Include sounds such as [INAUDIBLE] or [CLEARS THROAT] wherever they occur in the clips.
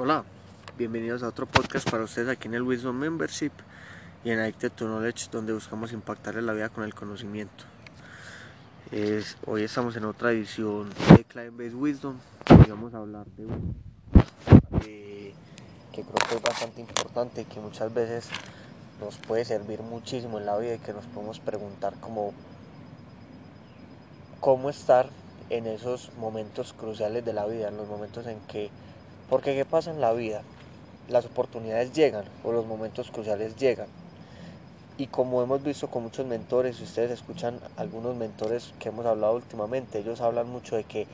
Hola, bienvenidos a otro podcast para ustedes aquí en el Wisdom Membership y en Addicted to Knowledge donde buscamos impactarle la vida con el conocimiento. hoy estamos en otra edición de Client Based Wisdom y vamos a hablar de un que creo que es bastante importante y que muchas veces nos puede servir muchísimo en la vida y que nos podemos preguntar como cómo estar en esos momentos cruciales de la vida, en los momentos en que porque ¿qué pasa en la vida? Las oportunidades llegan o los momentos cruciales llegan. Y como hemos visto con muchos mentores, si ustedes escuchan algunos mentores que hemos hablado últimamente, ellos hablan mucho de que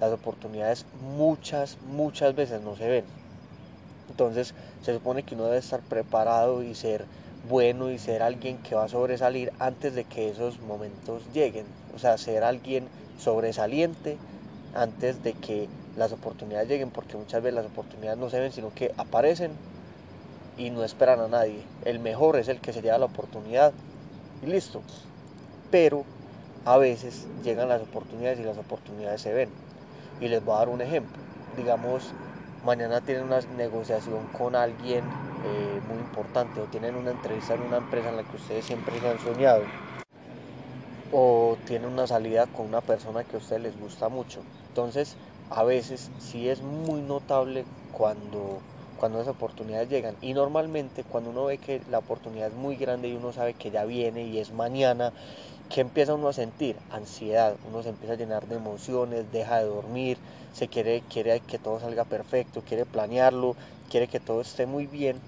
las oportunidades muchas, muchas veces no se ven. Entonces se supone que uno debe estar preparado y ser bueno y ser alguien que va a sobresalir antes de que esos momentos lleguen. O sea, ser alguien sobresaliente antes de que las oportunidades lleguen, porque muchas veces las oportunidades no se ven, sino que aparecen y no esperan a nadie. El mejor es el que se lleva la oportunidad y listo. Pero a veces llegan las oportunidades y las oportunidades se ven. Y les voy a dar un ejemplo. Digamos, mañana tienen una negociación con alguien eh, muy importante o tienen una entrevista en una empresa en la que ustedes siempre se han soñado o tienen una salida con una persona que a ustedes les gusta mucho. Entonces, a veces sí es muy notable cuando, cuando esas oportunidades llegan. Y normalmente cuando uno ve que la oportunidad es muy grande y uno sabe que ya viene y es mañana, ¿qué empieza uno a sentir? Ansiedad, uno se empieza a llenar de emociones, deja de dormir, se quiere, quiere que todo salga perfecto, quiere planearlo, quiere que todo esté muy bien.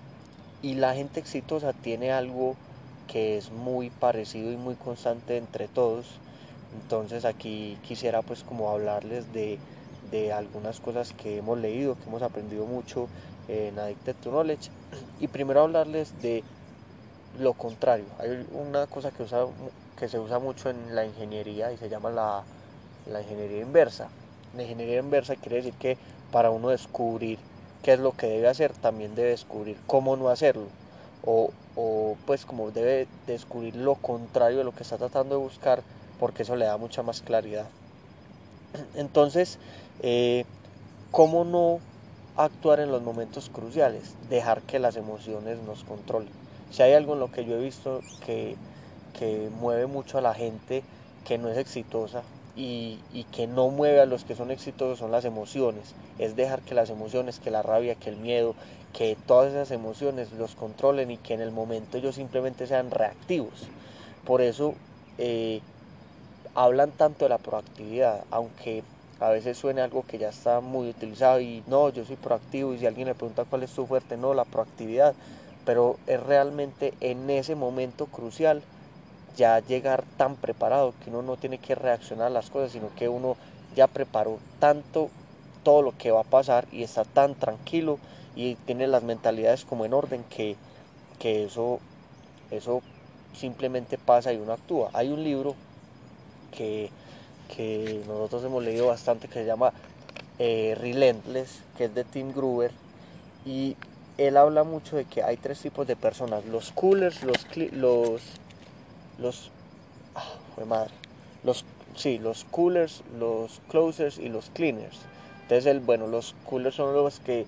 Y la gente exitosa tiene algo que es muy parecido y muy constante entre todos. Entonces aquí quisiera pues como hablarles de de algunas cosas que hemos leído, que hemos aprendido mucho en Addicted to Knowledge. [CLEARS THROAT] Y primero hablarles de lo contrario. Hay una cosa que, usa, que se usa mucho en la ingeniería y se llama la, la ingeniería inversa. La ingeniería inversa quiere decir que para uno descubrir qué es lo que debe hacer, también debe descubrir cómo no hacerlo. O, o pues como debe descubrir lo contrario de lo que está tratando de buscar, porque eso le da mucha más claridad. [CLEARS THROAT] Entonces, eh, ¿cómo no actuar en los momentos cruciales? Dejar que las emociones nos controlen. Si hay algo en lo que yo he visto que, mueve mucho a la gente que no es exitosa y, y, que no mueve a los que son exitosos son las emociones. Es dejar que las emociones, que la rabia, que el miedo, que todas esas emociones los controlen y que en el momento ellos simplemente sean reactivos. Por eso eh, hablan tanto de la proactividad, aunque a veces suena algo que ya está muy utilizado y no, yo soy proactivo y si alguien le pregunta cuál es tu fuerte, no, la proactividad, pero es realmente en ese momento crucial ya llegar tan preparado que uno no tiene que reaccionar a las cosas, sino que uno ya preparó tanto todo lo que va a pasar y está tan tranquilo y tiene las mentalidades como en orden que, que eso, eso simplemente pasa y uno actúa. Hay un libro que que nosotros hemos leído bastante que se llama eh, Relentless, que es de Tim Gruber, y él habla mucho de que hay tres tipos de personas, los coolers, los los los ah, madre, los sí, los coolers, los closers y los cleaners. Entonces el bueno, los coolers son los que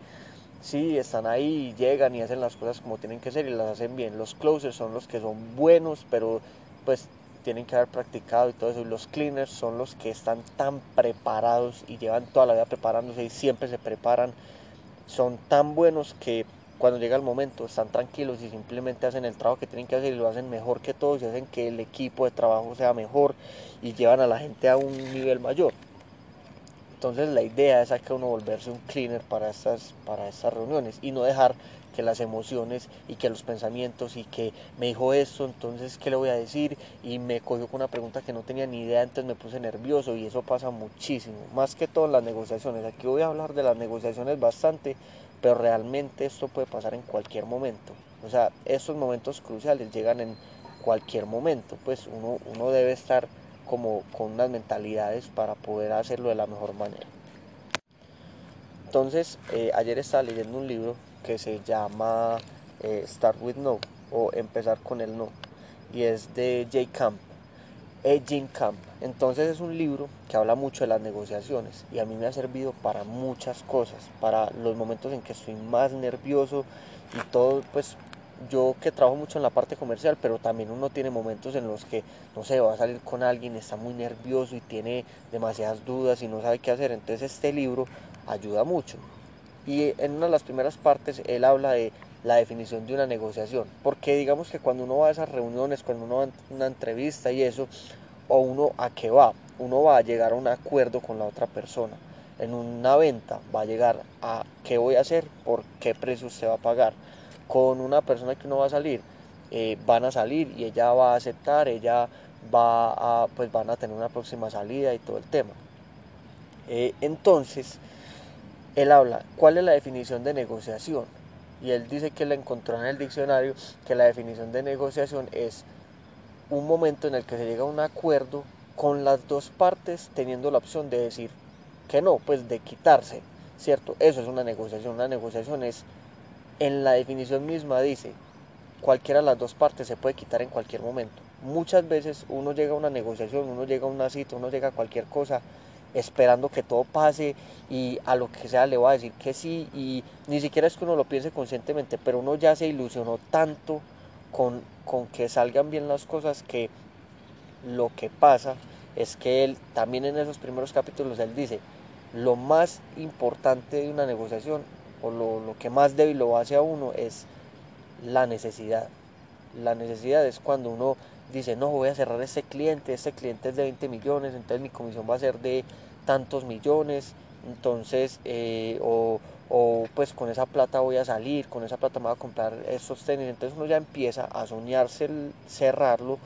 sí están ahí, llegan y hacen las cosas como tienen que ser y las hacen bien. Los closers son los que son buenos, pero pues tienen que haber practicado y todo eso. los cleaners son los que están tan preparados y llevan toda la vida preparándose y siempre se preparan. Son tan buenos que cuando llega el momento están tranquilos y simplemente hacen el trabajo que tienen que hacer y lo hacen mejor que todos y hacen que el equipo de trabajo sea mejor y llevan a la gente a un nivel mayor. Entonces la idea es que uno volverse un cleaner para estas, para estas reuniones y no dejar que las emociones y que los pensamientos y que me dijo esto, entonces qué le voy a decir y me cogió con una pregunta que no tenía ni idea, entonces me puse nervioso y eso pasa muchísimo, más que todo en las negociaciones. Aquí voy a hablar de las negociaciones bastante, pero realmente esto puede pasar en cualquier momento. O sea, estos momentos cruciales llegan en cualquier momento, pues uno, uno debe estar como con unas mentalidades para poder hacerlo de la mejor manera. Entonces, eh, ayer estaba leyendo un libro que se llama eh, Start with No o Empezar con el No y es de Jay Camp. E. Jim Camp. Entonces es un libro que habla mucho de las negociaciones y a mí me ha servido para muchas cosas, para los momentos en que estoy más nervioso y todo, pues yo que trabajo mucho en la parte comercial, pero también uno tiene momentos en los que, no sé, va a salir con alguien, está muy nervioso y tiene demasiadas dudas y no sabe qué hacer. Entonces este libro ayuda mucho. Y en una de las primeras partes él habla de la definición de una negociación. Porque digamos que cuando uno va a esas reuniones, cuando uno va a una entrevista y eso, o uno a qué va, uno va a llegar a un acuerdo con la otra persona. En una venta va a llegar a qué voy a hacer, por qué precio se va a pagar con una persona que uno va a salir, eh, van a salir y ella va a aceptar, ella va a, pues van a tener una próxima salida y todo el tema. Eh, entonces, él habla, ¿cuál es la definición de negociación? Y él dice que le encontró en el diccionario que la definición de negociación es un momento en el que se llega a un acuerdo con las dos partes teniendo la opción de decir que no, pues de quitarse, ¿cierto? Eso es una negociación. Una negociación es en la definición misma dice, cualquiera de las dos partes se puede quitar en cualquier momento. Muchas veces uno llega a una negociación, uno llega a una cita, uno llega a cualquier cosa esperando que todo pase y a lo que sea le va a decir que sí y ni siquiera es que uno lo piense conscientemente, pero uno ya se ilusionó tanto con, con que salgan bien las cosas que lo que pasa es que él también en esos primeros capítulos él dice, lo más importante de una negociación o lo, que más débil lo hace a uno es la necesidad. La necesidad es cuando uno dice, no, voy a cerrar este cliente, este cliente es de 20 millones, entonces mi comisión va a ser de tantos millones, entonces, eh, o, pues con esa plata voy a salir, con esa plata me voy a comprar estos tenis, entonces uno ya empieza a soñarse el cerrarlo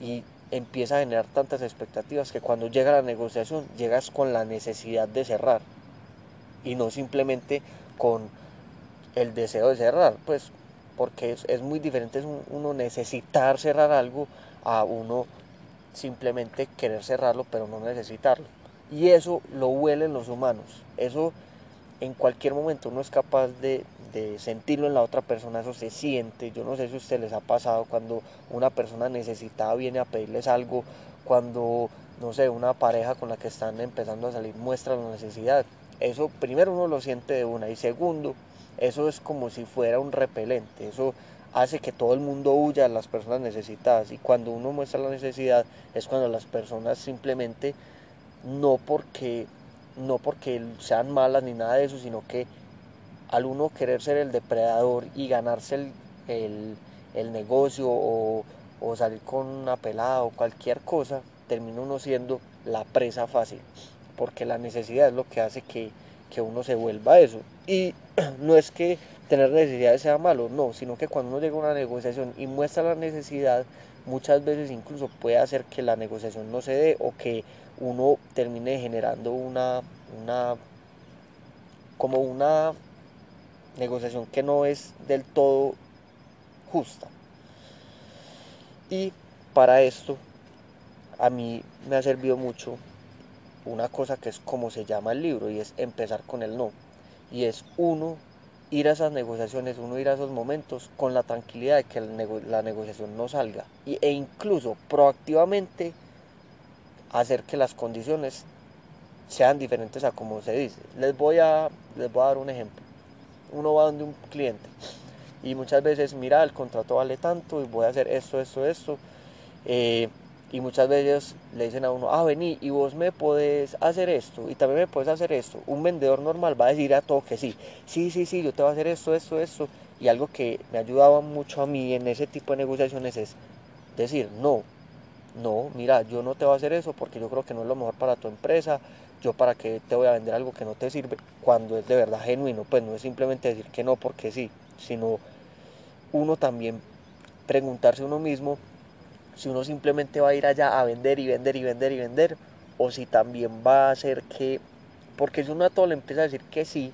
y empieza a generar tantas expectativas que cuando llega la negociación llegas con la necesidad de cerrar y no simplemente con el deseo de cerrar, pues porque es, muy diferente uno necesitar cerrar algo a uno simplemente querer cerrarlo pero no necesitarlo. Y eso lo huelen los humanos, eso en cualquier momento uno es capaz de, de sentirlo en la otra persona, eso se siente, yo no sé si a les ha pasado cuando una persona necesitada viene a pedirles algo, cuando, no sé, una pareja con la que están empezando a salir muestra la necesidad, eso primero uno lo siente de una y segundo, eso es como si fuera un repelente, eso hace que todo el mundo huya a las personas necesitadas. Y cuando uno muestra la necesidad es cuando las personas simplemente no porque no porque sean malas ni nada de eso, sino que al uno querer ser el depredador y ganarse el, el, negocio o, o, salir con una pelada o cualquier cosa, termina uno siendo la presa fácil porque la necesidad es lo que hace que, uno se vuelva eso. Y [CLEARS THROAT] no es que tener necesidades sea malo, no, sino que cuando uno llega a una negociación y muestra la necesidad, muchas veces incluso puede hacer que la negociación no se dé o que uno termine generando una, una como una negociación que no es del todo justa. Y para esto a mí me ha servido mucho una cosa que es como se llama el libro y es empezar con el no. Y es uno ir a esas negociaciones, uno ir a esos momentos con la tranquilidad de que la negociación no salga y, e incluso proactivamente hacer que las condiciones sean diferentes a como se dice. Les voy a, les voy a dar un ejemplo. Uno va donde un cliente y muchas veces, mira, el contrato vale tanto y voy a hacer esto, esto, esto. Eh, y muchas veces le dicen a uno, ah, vení, y vos me podés hacer esto, y también me puedes hacer esto. Un vendedor normal va a decir a todo que sí, sí, sí, sí, yo te voy a hacer esto, esto, esto. Y algo que me ayudaba mucho a mí en ese tipo de negociaciones es decir, no, no, mira, yo no te voy a hacer eso porque yo creo que no es lo mejor para tu empresa, yo para qué te voy a vender algo que no te sirve cuando es de verdad genuino, pues no es simplemente decir que no porque sí, sino uno también preguntarse uno mismo si uno simplemente va a ir allá a vender y vender y vender y vender, o si también va a hacer que, porque si uno a todo le empieza a decir que sí,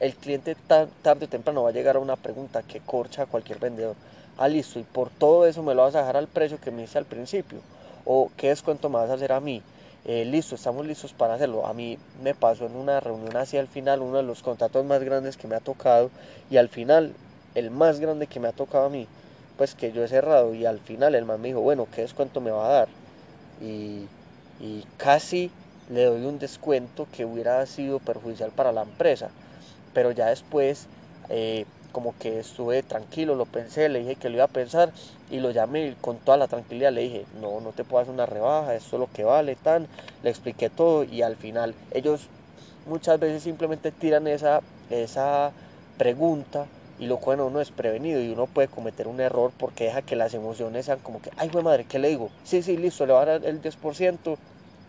el cliente tarde o temprano va a llegar a una pregunta que corcha a cualquier vendedor. Ah, listo, y por todo eso me lo vas a dejar al precio que me hice al principio. O qué descuento me vas a hacer a mí. Eh, listo, estamos listos para hacerlo. A mí me pasó en una reunión hacia el final, uno de los contratos más grandes que me ha tocado, y al final, el más grande que me ha tocado a mí, pues que yo he cerrado y al final el man me dijo, bueno, ¿qué descuento me va a dar? y, casi le doy un descuento que hubiera sido perjudicial para la empresa. Pero ya después, eh, como que estuve tranquilo, lo pensé, le dije que lo iba a pensar y lo llamé con toda la tranquilidad. Le dije, no, no te puedo hacer una rebaja, esto es lo que vale, tan. Le expliqué todo y al final ellos muchas veces simplemente tiran esa, esa pregunta y lo cual uno es prevenido y uno puede cometer un error porque deja que las emociones sean como que, ay, güey madre, ¿qué le digo? Sí, sí, listo, le voy a dar el 10%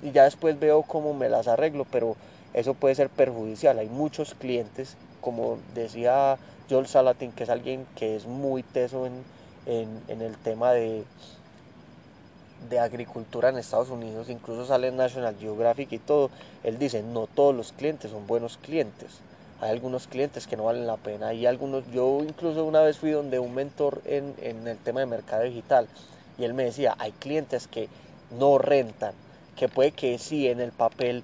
y ya después veo cómo me las arreglo, pero eso puede ser perjudicial. Hay muchos clientes, como decía Joel Salatin, que es alguien que es muy teso en, en, el tema de, de agricultura en Estados Unidos, incluso sale en National Geographic y todo, él dice, no todos los clientes son buenos clientes. Hay algunos clientes que no valen la pena. Y algunos, yo incluso una vez fui donde un mentor en, en el tema de mercado digital y él me decía, hay clientes que no rentan, que puede que sí en el papel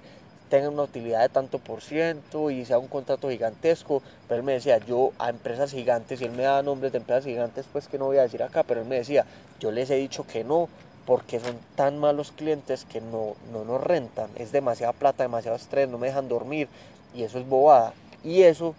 tengan una utilidad de tanto por ciento y sea un contrato gigantesco, pero él me decía, yo a empresas gigantes, y él me da nombres de empresas gigantes, pues que no voy a decir acá, pero él me decía, yo les he dicho que no, porque son tan malos clientes que no, no nos rentan, es demasiada plata, demasiado estrés, no me dejan dormir, y eso es bobada. Y eso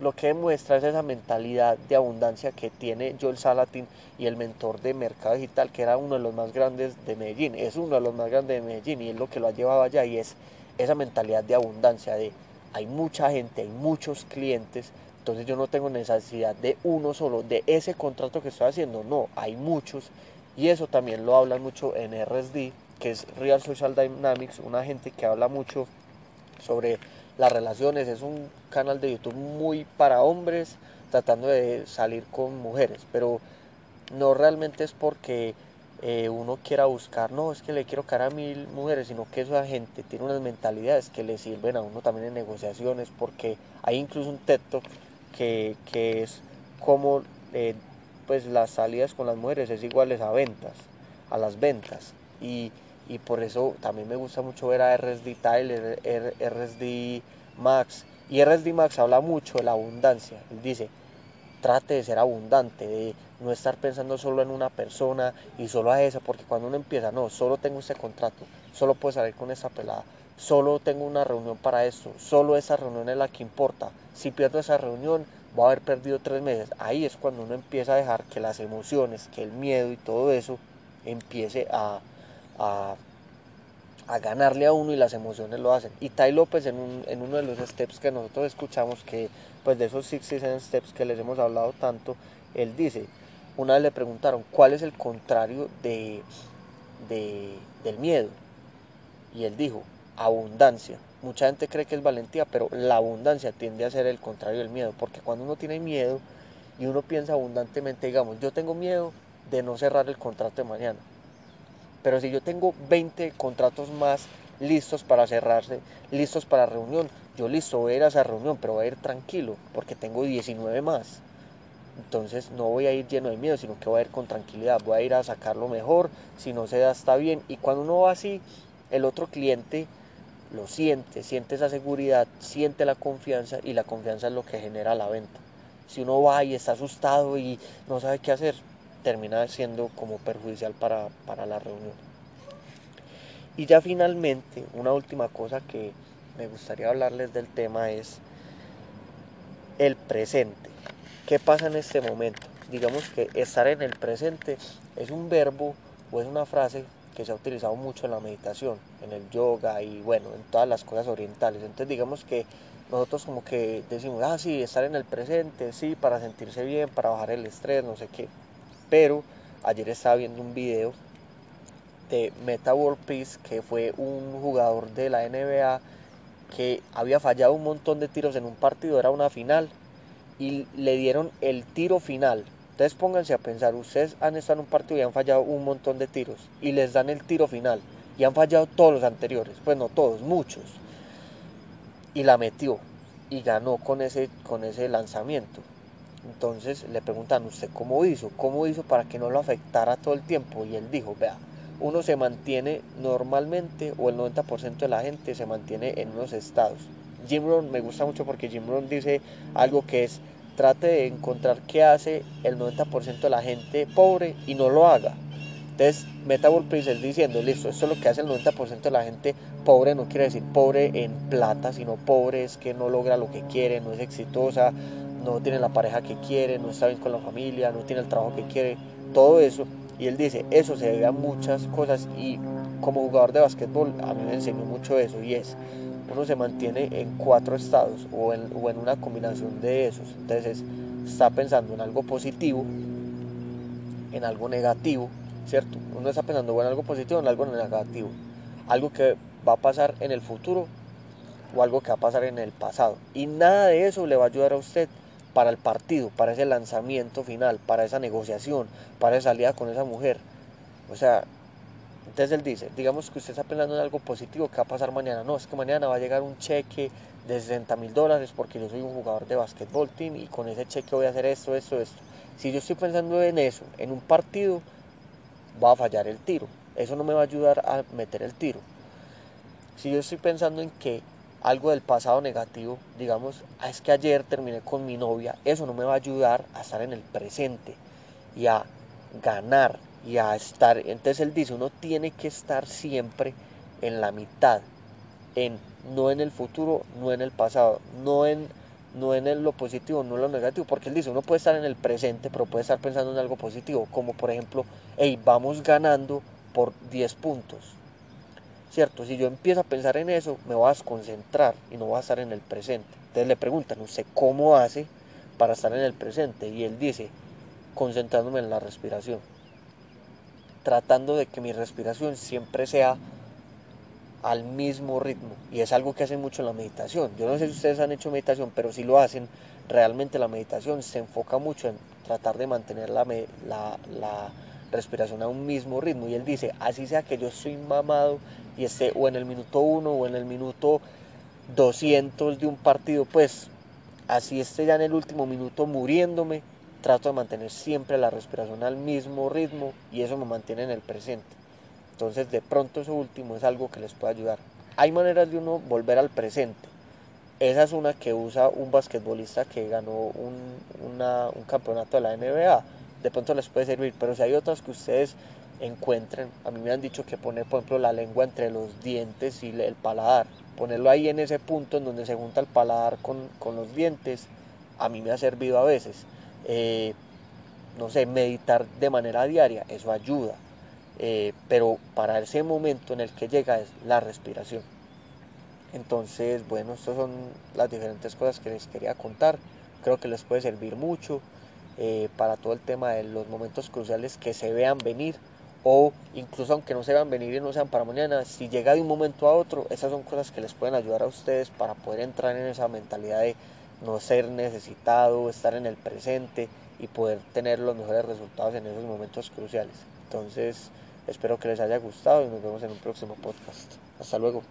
lo que demuestra es esa mentalidad de abundancia que tiene Joel Salatin y el mentor de mercado digital, que era uno de los más grandes de Medellín, es uno de los más grandes de Medellín y es lo que lo ha llevado allá y es esa mentalidad de abundancia, de hay mucha gente, hay muchos clientes, entonces yo no tengo necesidad de uno solo, de ese contrato que estoy haciendo, no, hay muchos y eso también lo hablan mucho en RSD, que es Real Social Dynamics, una gente que habla mucho sobre las relaciones. Es un canal de YouTube muy para hombres tratando de salir con mujeres, pero no realmente es porque eh, uno quiera buscar, no, es que le quiero cara a mil mujeres, sino que esa gente tiene unas mentalidades que le sirven a uno también en negociaciones, porque hay incluso un texto que, que es como eh, pues las salidas con las mujeres es iguales a ventas, a las ventas. Y y por eso también me gusta mucho ver a RSD Tyler, RSD Max. Y RSD Max habla mucho de la abundancia. Él dice, trate de ser abundante, de no estar pensando solo en una persona y solo a esa, porque cuando uno empieza, no, solo tengo este contrato, solo puedo salir con esa pelada, solo tengo una reunión para esto, solo esa reunión es la que importa. Si pierdo esa reunión, voy a haber perdido tres meses. Ahí es cuando uno empieza a dejar que las emociones, que el miedo y todo eso empiece a, a, ganarle a uno y las emociones lo hacen. Y Tai López en, uno de los steps que nosotros escuchamos, que pues de esos 67 steps que les hemos hablado tanto, él dice, una vez le preguntaron, ¿cuál es el contrario de, del miedo? Y él dijo, abundancia. Mucha gente cree que es valentía, pero la abundancia tiende a ser el contrario del miedo, porque cuando uno tiene miedo y uno piensa abundantemente, digamos, yo tengo miedo de no cerrar el contrato de mañana, pero si yo tengo 20 contratos más listos para cerrarse, listos para reunión, yo listo, voy a ir a esa reunión, pero voy a ir tranquilo, porque tengo 19 más. Entonces no voy a ir lleno de miedo, sino que voy a ir con tranquilidad, voy a ir a sacarlo mejor, si no se da está bien. Y cuando uno va así, el otro cliente lo siente, siente esa seguridad, siente la confianza y la confianza es lo que genera la venta. Si uno va y está asustado y no sabe qué hacer, termina siendo como perjudicial para, la reunión. Y ya finalmente, una última cosa que me gustaría hablarles del tema es el presente. ¿Qué pasa en este momento? Digamos que estar en el presente es un verbo o es una frase que se ha utilizado mucho en la meditación, en el yoga y bueno, en todas las cosas orientales. Entonces digamos que nosotros como que decimos, ah, sí, estar en el presente, sí, para sentirse bien, para bajar el estrés, no sé qué. Pero ayer estaba viendo un video de Meta World Peace, que fue un jugador de la NBA que había fallado un montón de tiros en un partido, era una final, y le dieron el tiro final. Entonces pónganse a pensar, ustedes han estado en un partido y han fallado un montón de tiros, y les dan el tiro final, y han fallado todos los anteriores, pues no todos, muchos. Y la metió, y ganó con ese, con ese lanzamiento. Entonces le preguntan, ¿usted cómo hizo? ¿Cómo hizo para que no lo afectara todo el tiempo? Y él dijo, vea, uno se mantiene normalmente, o el 90% de la gente se mantiene en unos estados. Jim Rohn me gusta mucho porque Jim Rohn dice algo que es, trate de encontrar qué hace el 90% de la gente pobre y no lo haga. Entonces, Meta World Peace es diciendo, listo, esto es lo que hace el 90% de la gente pobre, no quiere decir pobre en plata, sino pobre es que no logra lo que quiere, no es exitosa, no tiene la pareja que quiere, no está bien con la familia, no tiene el trabajo que quiere, todo eso. Y él dice, eso se debe a muchas cosas y como jugador de básquetbol a mí me enseñó mucho eso y es, uno se mantiene en cuatro estados o en, una combinación de esos. Entonces está pensando en algo positivo, en algo negativo, ¿cierto? Uno está pensando en algo positivo, en algo negativo. Algo que va a pasar en el futuro o algo que va a pasar en el pasado. Y nada de eso le va a ayudar a usted para el partido, para ese lanzamiento final, para esa negociación, para esa salida con esa mujer. O sea, entonces él dice, digamos que usted está pensando en algo positivo, ¿qué va a pasar mañana? No, es que mañana va a llegar un cheque de 60 mil dólares porque yo soy un jugador de básquetbol team y con ese cheque voy a hacer esto, esto, esto. Si yo estoy pensando en eso, en un partido, va a fallar el tiro. Eso no me va a ayudar a meter el tiro. Si yo estoy pensando en que algo del pasado negativo, digamos, ah, es que ayer terminé con mi novia, eso no me va a ayudar a estar en el presente y a ganar y a estar. Entonces él dice, uno tiene que estar siempre en la mitad, en no en el futuro, no en el pasado, no en no en lo positivo, no en lo negativo, porque él dice, uno puede estar en el presente, pero puede estar pensando en algo positivo, como por ejemplo, hey, vamos ganando por 10 puntos. ¿Cierto? Si yo empiezo a pensar en eso, me voy a desconcentrar y no voy a estar en el presente. Entonces le preguntan, sé cómo hace para estar en el presente. Y él dice, concentrándome en la respiración. Tratando de que mi respiración siempre sea al mismo ritmo. Y es algo que hacen mucho en la meditación. Yo no sé si ustedes han hecho meditación, pero si lo hacen, realmente la meditación se enfoca mucho en tratar de mantener la respiración a un mismo ritmo. Y él dice, así sea que yo estoy mamado y esté o en el minuto 1 o en el minuto 200 de un partido, pues así esté ya en el último minuto muriéndome, trato de mantener siempre la respiración al mismo ritmo y eso me mantiene en el presente. Entonces de pronto eso último es algo que les puede ayudar. Hay maneras de uno volver al presente. Esa es una que usa un basquetbolista que ganó un, un campeonato de la NBA de pronto les puede servir, pero si hay otras que ustedes encuentren, a mí me han dicho que poner, por ejemplo, la lengua entre los dientes y el paladar, ponerlo ahí en ese punto en donde se junta el paladar con, los dientes, a mí me ha servido a veces. Eh, no sé, meditar de manera diaria, eso ayuda. Eh, pero para ese momento en el que llega es la respiración. Entonces, bueno, estas son las diferentes cosas que les quería contar. Creo que les puede servir mucho. Eh, para todo el tema de los momentos cruciales que se vean venir o incluso aunque no se vean venir y no sean para mañana, si llega de un momento a otro, esas son cosas que les pueden ayudar a ustedes para poder entrar en esa mentalidad de no ser necesitado, estar en el presente y poder tener los mejores resultados en esos momentos cruciales. Entonces, espero que les haya gustado y nos vemos en un próximo podcast. Hasta luego.